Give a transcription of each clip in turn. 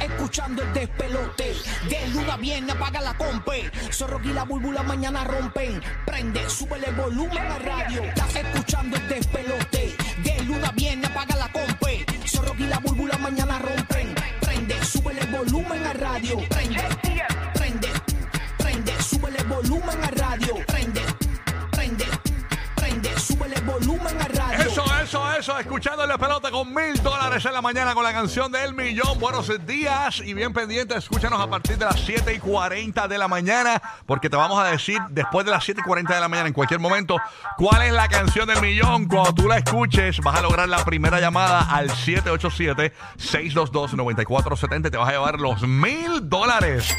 Escuchando el despelote. De luna viene, apaga la compe. Zorro y la búlbula mañana rompen. Prende, súbele el volumen a radio. Estás escuchando el despelote. De luna viene, apaga la compe. Zorro y la búlbula mañana rompen. Prende, súbele el volumen a radio. Prende, prende, prende, súbele el volumen a radio. Prende, prende, prende, súbele el volumen a radio. Eso, eso. Escuchando la pelota con mil dólares en la mañana con la canción del millón. Buenos días y bien pendiente. Escúchanos a partir de las 7 y 40 de la mañana. Porque te vamos a decir después de las 7 y 40 de la mañana, en cualquier momento, cuál es la canción del millón. Cuando tú la escuches, vas a lograr la primera llamada al 787-622-9470. Te vas a llevar los mil dólares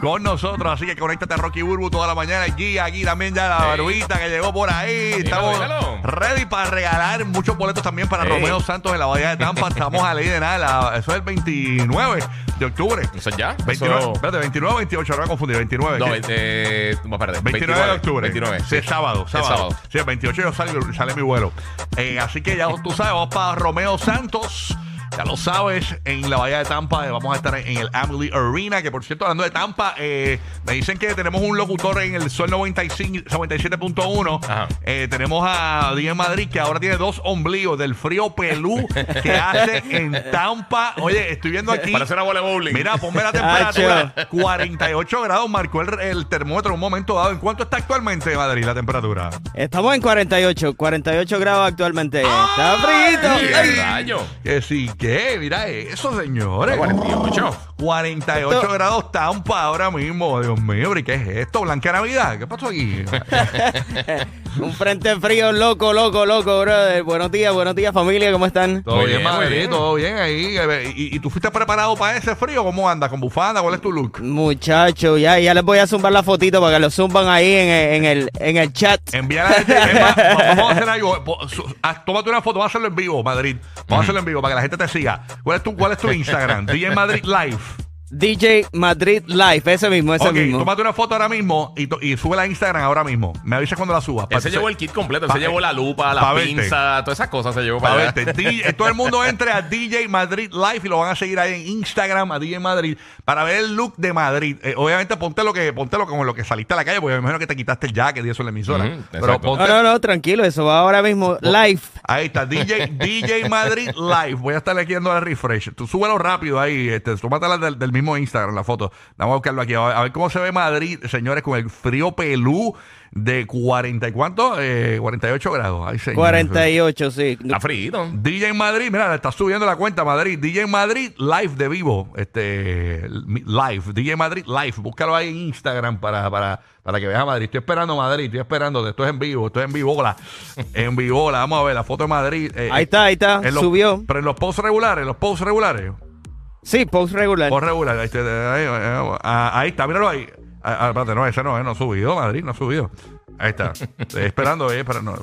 con nosotros. Así que conéctate a Rocky Burbu toda la mañana. Aquí, aquí también ya la barbita que llegó por ahí. Estamos ready para regalar muchos boletos también para Ey. Romeo Santos en la Bahía de Tampa. Estamos a ley de nada. eso es el 29 de octubre. Eso es ya. 29, Eso- espérate, 29 o 28, ahora confundí. 29. No, eh, no, espérate. 29 de octubre. 29. Sí, sábado. Sábado. sábado. Sí, el 28 yo salgo- sale mi vuelo. Eh, así que ya tú sabes, vamos para Romeo Santos. Ya lo sabes, en la Bahía de Tampa eh, vamos a estar en el Amelie Arena, que por cierto, hablando de Tampa, eh, me dicen que tenemos un locutor en el Sol 95, 97.1. Ajá. Eh, tenemos a Díaz Madrid, que ahora tiene dos ombligos del frío pelú que hace en Tampa. Oye, estoy viendo aquí. Parece una bola de bowling. Mira, ponme la temperatura. 48 grados marcó el, el termómetro en un momento dado. ¿En cuánto está actualmente Madrid la temperatura? Estamos en 48, 48 grados actualmente. Está. ¡Qué Ay. rayo! Que sí, que mira eso, señores. 48. 48 Esto- grados Tampa ahora mismo. Dios mío, ¿pero ¿y qué es esto? Blanca Navidad. ¿Qué pasó aquí? Un frente frío loco, loco, loco, brother. Buenos días, buenos días, familia, ¿cómo están? Todo bien, bien. todo bien ahí. ¿Y, y tú fuiste preparado para ese frío? ¿Cómo andas? ¿Con bufanda? ¿Cuál es tu look? Muchachos, ya, ya les voy a zumbar la fotito para que lo zumban ahí en el, en el, en el chat. Envíala Vamos a hacer algo. Haz- Tómate una foto, vamos a hacerlo en vivo, Madrid. Vamos a hacerlo en vivo para que la gente te siga. ¿Cuál es tu, cuál es tu Instagram? DJ Madrid Live. DJ Madrid Live, ese mismo, ese ok, mismo. tómate una foto ahora mismo y, to- y súbela a Instagram ahora mismo. Me avisas cuando la subas. Él se llevó el kit completo. Él Pa- se llevó la lupa, la verte. pinza, todas esas cosas se llevó Para para allá. verte. DJ todo el mundo entre a DJ Madrid Live y lo van a seguir ahí en Instagram a DJ Madrid para ver el look de Madrid. Eh, obviamente ponte lo que ponte lo como lo que saliste a la calle, porque me imagino que te quitaste el jacket y eso en la emisora. Ujú, Pero exacto. ponte, No, no, no, tranquilo, eso va ahora mismo live. Ahí está, DJ, DJ Madrid Live. Voy a estar aquí dando la refresh. Tú súbelo rápido ahí. Este, tómatela del, del mismo Instagram, la foto. Vamos a buscarlo aquí. A ver, cómo se ve Madrid, señores, con el frío pelú de 40 y cuánto? Eh, 48 grados. Ay, señor. 48, sí. Está frito. DJ Madrid, mira, le está subiendo la cuenta Madrid. DJ Madrid Live de vivo. Este, live. DJ Madrid Live. Búscalo ahí en Instagram para, para, para que veas a Madrid. Estoy esperando Madrid, estoy esperando. Esto es en vivo, esto es en vivo. En vivo, vamos a ver la foto de Madrid. Eh, Ahí está, ahí está, en los- subió. Pero en los posts regulares, los posts regulares. Sí, post regular. Post regulares. Ahí, ahí, ahí, ah, ahí está, míralo ahí. Ah, ah, espérate, no, ese no, eh, no ha subido, Madrid, no ha subido. Ahí está. Estoy esperando, eh, pero no.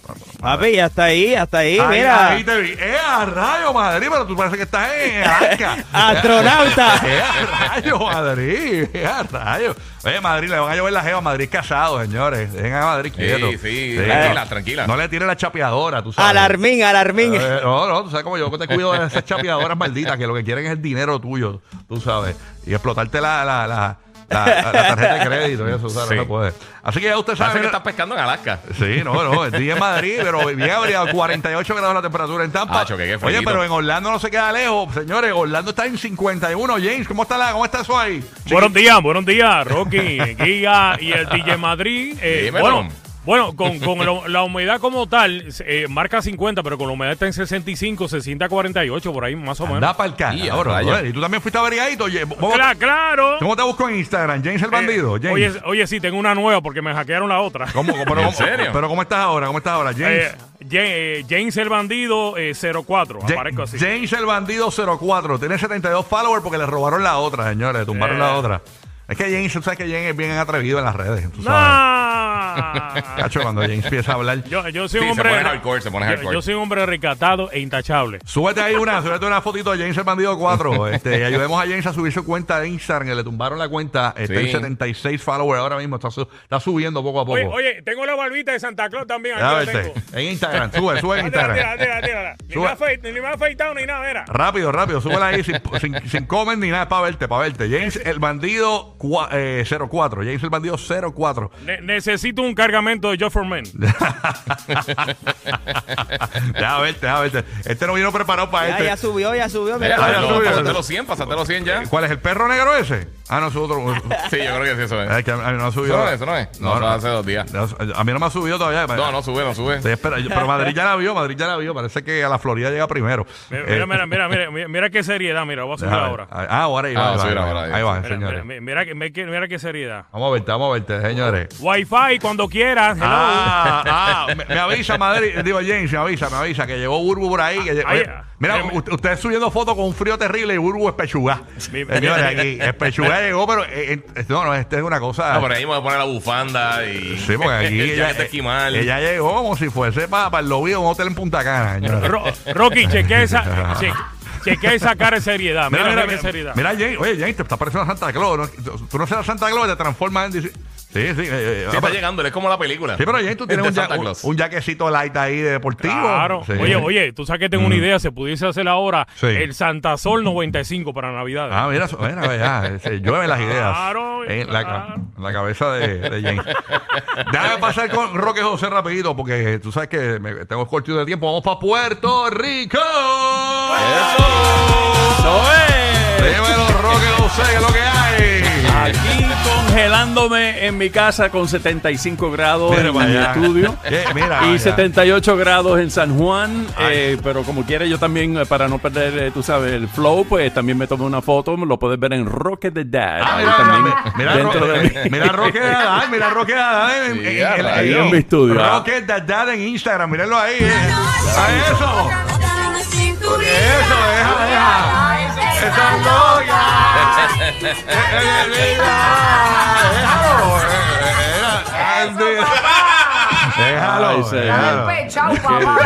Papi, hasta ahí, hasta ahí, Ahí, mira. ahí te vi. ¡Eh, a rayo, Madrid! Pero tú parece que estás en Alaska. Astronauta. ¡Eh, a rayo, Madrid! ¡Eh, a rayo! Oye, Madrid, le van a llover la jeva a Madrid casado, señores. Dejen a Madrid quieto. Sí, sí, tranquila, tranquila. No le tire la chapeadora, tú sabes. Alarmín, alarmín. Eh, no, no, tú sabes cómo yo te cuido de esas chapeadoras malditas que lo que quieren es el dinero tuyo, tú sabes. Y explotarte la, la, la, la, la tarjeta de crédito y eso, ¿sabes? Sí. No se puede. Así que ya usted Parece sabe. que estás pescando en Alaska. Sí, no, no, el día en Madrid, pero bien abrigado, 48 grados la temperatura en Tampa. Ah, choque, qué Oye, pero en Orlando no se queda lejos, señores. Orlando está en 51. James, ¿cómo está, la, cómo está eso ahí? Buenos días, buenos días, Rocky, Giga y el DJ Madrid. Eh, Dímelo. bueno, bueno, con, con lo- la humedad como tal, eh, marca 50, pero con la humedad está en 65, se siente a 48, por ahí más o menos. Anda para el Y cara, a rayos. Y tú también fuiste abrigadito. oye, ¿cómo- Cla- claro. ¿Cómo te busco en Instagram? James el bandido. Eh, James. oye, oye, sí, tengo una nueva porque me hackearon la otra. ¿Cómo, cómo- pero, ¿En cómo- serio? pero ¿cómo estás ahora? ¿Cómo estás ahora, James? Eh, eh, James el bandido eh, 04, Ja- aparezco así. James el bandido 04. Tiene 72 followers porque le robaron la otra, señores. Le tumbaron Eh. la otra. Es que James, tú sabes que James es bien atrevido en las redes. Tú sabes. No, Ah. Cacho, cuando James empieza a hablar. Yo, yo soy Sí, un se hombre. pone hardcore, se pone yo- hardcore. yo soy un hombre recatado e intachable. Súbete ahí una, súbete una fotito de James el Bandido 4. Este, ayudemos a James a subir su cuenta de Instagram, que le tumbaron la cuenta. Está en Sí. 76 followers ahora mismo. Está, su- está subiendo poco a poco. Oye, oye, tengo la barbita de Santa Claus también. Ya Aquí la verte. tengo. En Instagram, sube, sube en Instagram. tira, tira. Ni Sube. me ha afeit- Ni me ha afeitado ni nada, era. Rápido, rápido, súbela ahí sin, sin, sin comer ni nada para verte, para verte. James el Bandido cua- eh, 04. James el Bandido 04. Ne- necesito un cargamento de Joe for Men. Deja verte, deja verte. Este no vino preparado para Ya, este. ya subió, ya subió. Ya, mira. Ah, ya no, subió. Pásate los 100, pásate los 100 ya. ¿Cuál es el perro negro ese? Ah, no, es otro. Sí, yo creo que sí, eso es. Es que a mí no ha subido. Eso no es, eso no es. No, hace dos días. A mí no me ha subido todavía. No, no sube, no sube. Estoy esperando. Pero Madrid ya la vio, Madrid ya la vio. Parece que a la Florida llega primero. Mira, Eh, mira, mira, mira, mira, mira qué seriedad, mira, voy a subir déjame ahora. Ah, ahora ahí va. Ah, ahí va, subir ahí va, ahora, ahí ahí va, Mira, señores. mira, mira qué seriedad. Vamos a verte, vamos a verte, señores. Wi-Fi cuando quieras. hello. Ah, ah, me, me avisa Madrid, digo James, me avisa, me avisa que llegó Burbu por ahí. que Ay, mira, eh, usted subiendo fotos con un frío terrible y Burbu es pechuga. Señores, aquí, es pechuga llegó, pero eh, eh, no, no, este es una cosa. Ah, por ahí me voy a poner la bufanda y. Sí, porque aquí el ella, de esquimal. ella llegó como si fuese para, el lobby de un hotel en Punta Cana. Ro- Rocky, chequea esa, che- chequea esa cara de seriedad. Mira, mira, qué seriedad. mira, James, oye, James, te está pareciendo a Santa Claus. ¿no? Tú- Tú no serás Santa Claus y te transformas en. Sí, sí. eh, eh, Sí, ah, está llegando, él es como la película. Sí, pero James, tú tienes Es un, ya- Santa un, jaquecito light ahí de deportivo. Claro. Sí. Oye, oye, tú sabes que tengo una idea. Se pudiese hacer ahora Sí. el Santa Sol 95 para Navidad. Ah, mira, eso- mira, ya, se llueven las ideas Claro, en la, claro. en la cabeza de, de James. Déjame pasar con Roque José rapidito porque tú sabes que me- tengo cortito de tiempo. Vamos para Puerto Rico. ¡Eso es! Dímelo, Roque José, ¿qué es lo que hay? Aquí congelándome en mi casa con 75 grados Mira en para mi estudio. Eh, mira, y ya. 78 grados en San Juan, eh, pero como quiera yo también, eh, para no perder, eh, tú sabes, el flow, pues también me tomé una foto, lo puedes ver en Rocket the Dad. Ah, ahí mira, también, mira, dentro Ro- de mí. mira Roque Dadad, mira Roque Dadad en, Sí, en- en- a rayos. en- en mi estudio, ah. Roque Dadad en Instagram, mírenlo ahí. eh. A eso. Eso, deja, deja. Esa loca. Eh, eh, mira, Déjalo. eh, eh, eh, Déjalo. Déjalo. Chao, papá.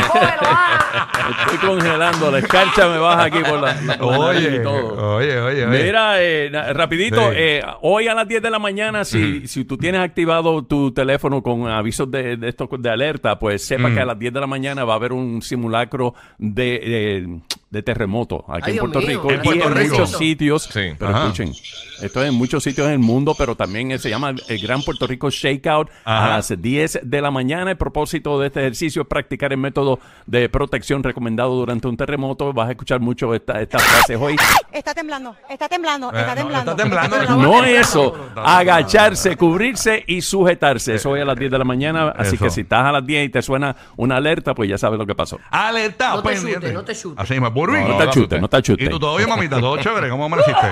Ah. Estoy congelando, la escarcha me baja aquí por la, Oye, y todo. oye, oye, oye. Mira, eh, rapidito, Sí. eh, hoy a las 10 de la mañana, si, si tú tienes activado tu teléfono con avisos de, de esto de alerta, pues sepa que a las 10 de la mañana va a haber un simulacro de, de, de terremoto aquí Ay, en Puerto mío, Rico En y en muchos sitios. Sí. Pero Ajá. escuchen, esto es en muchos sitios en el mundo, pero también eh, se llama el Gran Puerto Rico Shakeout Ajá. a las 10 de la mañana. El propósito de este ejercicio es practicar el método de protección recomendado durante un terremoto. Vas a escuchar mucho esta- estas frases hoy. Está temblando, está temblando, Eh, está no, temblando. está temblando. Está temblando. No eso, agacharse, cubrirse y sujetarse. Eso hoy a las 10 de la mañana. Así Eso. que si estás a las 10 y te suena una alerta, pues ya sabes lo que pasó. Alerta, No te pendiente. chutes, no te. Así mismo, No, no, te no, achutes, no te ¿Y tú todo bien, mamita? ¿Todo chévere? ¿Cómo amaneciste?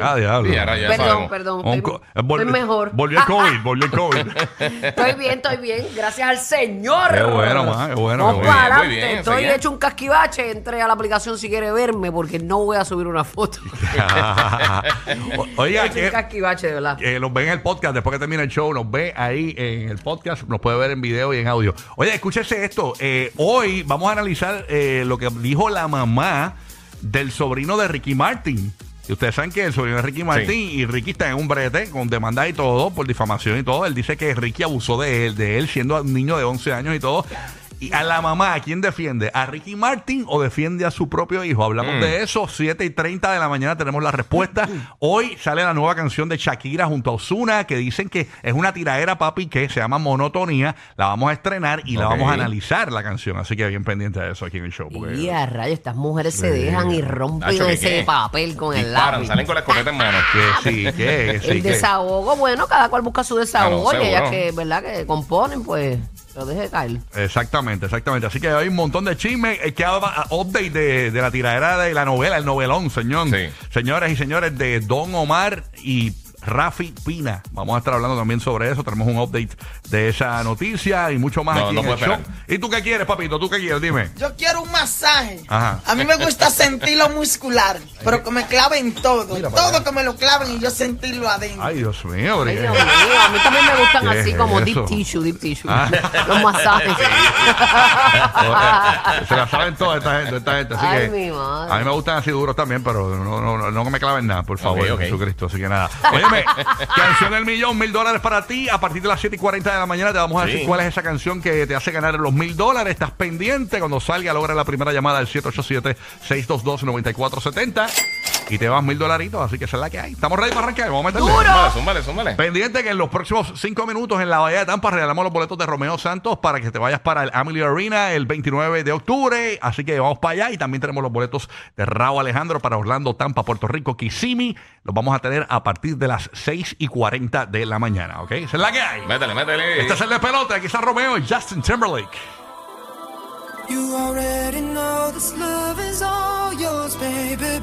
Ah, diablo. Sí, ahora ya Perdón, sabemos. perdón. Un Estoy, co- eh, vol- estoy mejor. Volvió el COVID, volvió el COVID. Estoy bien, estoy bien. Gracias al Señor. Qué bueno, ma, qué bueno, Vamos qué para bueno. adelante. Muy bien, estoy hecho un casquivache. Entré a la aplicación si quiere verme porque no voy a subir una foto. O- Oiga, He hecho un que, casquivache, de verdad. que nos ve en el podcast, después que termine el show, nos ve ahí en el podcast, nos puede ver en video y en audio. Oye, escúchese esto. eh, hoy vamos a analizar eh, lo que dijo la mamá del sobrino de Ricky Martin. Y ustedes saben que el sobrino de Ricky Martin y Ricky está en un brete con demanda y todo, por difamación y todo. Él dice que Ricky abusó de él, de él siendo un niño de 11 años y todo. Y a la mamá, ¿a quién defiende? ¿A Ricky Martin o defiende a su propio hijo? Hablamos de eso, 7 y 30 de la mañana tenemos la respuesta. Hoy sale la nueva canción de Shakira junto a Osuna, que dicen que es una tiradera, papi, que se llama Monotonía. La vamos a estrenar y la vamos a analizar la canción. Así que bien pendiente de eso aquí en el show. porque- Y a rayos, estas mujeres se dejan y rompen Nacho, ¿qué ese qué? papel con el Disparan, lápiz. salen con la escopeta en mano. Que sí, que sí. el que- desahogo, bueno, cada cual busca su desahogo Claro, y ellas que, ¿verdad? Que componen, pues, lo deje caer. Exactamente, exactamente. Así que hay un montón de chismes. eh, que update de, de la tiradera de la novela, el novelón, señor. Sí. Señoras y señores, de Don Omar y Rafi Pina. Vamos a estar hablando también sobre eso. Tenemos un update de esa noticia y mucho más No, aquí no en el show. ¿Y tú qué quieres, papito? ¿Tú qué quieres? Dime. Yo quiero un masaje. Ajá. A mí me gusta sentirlo muscular, pero que me claven todo. Mira todo allá. que me lo claven y yo sentirlo adentro. Ay, Dios mío, Ay, Dios mío, a mí también me gustan ¿Qué así es como eso? deep tissue, deep tissue. Ah. Los masajes. Se la saben todas esta gente, esta gente. Así Ay, que mi madre. a mí me gustan así duros también, pero no, no, no, no que me claven nada, por favor. Jesucristo. Así que nada. Óyeme, canción del millón, mil dólares para ti. A partir de las 7 y 40 de la mañana te vamos a decir Sí. cuál es esa canción que te hace ganar los mil dólares. Estás pendiente. Cuando salga, logra la primera llamada al 787-622-9470 y te vas mil dolaritos. Así que esa es la que hay. Estamos ready para arrancar. Vamos a meterle. Zúmbale, zúmbale, zúmbale. Pendiente que en los próximos cinco minutos en la Bahía de Tampa regalamos los boletos de Romeo Santos para que te vayas para el Amelie Arena el 29 de octubre. Así que vamos para allá y también tenemos los boletos de Raúl Alejandro para Orlando, Tampa, Puerto Rico, Kissimmee. Los vamos a tener a partir de las 6 y 40 de la mañana. ¿Ok? Esa es la que hay. Métele, métele. Este es el de pelota. Aquí está Romeo y Justin Timberlake. You already know this love is all yours, baby.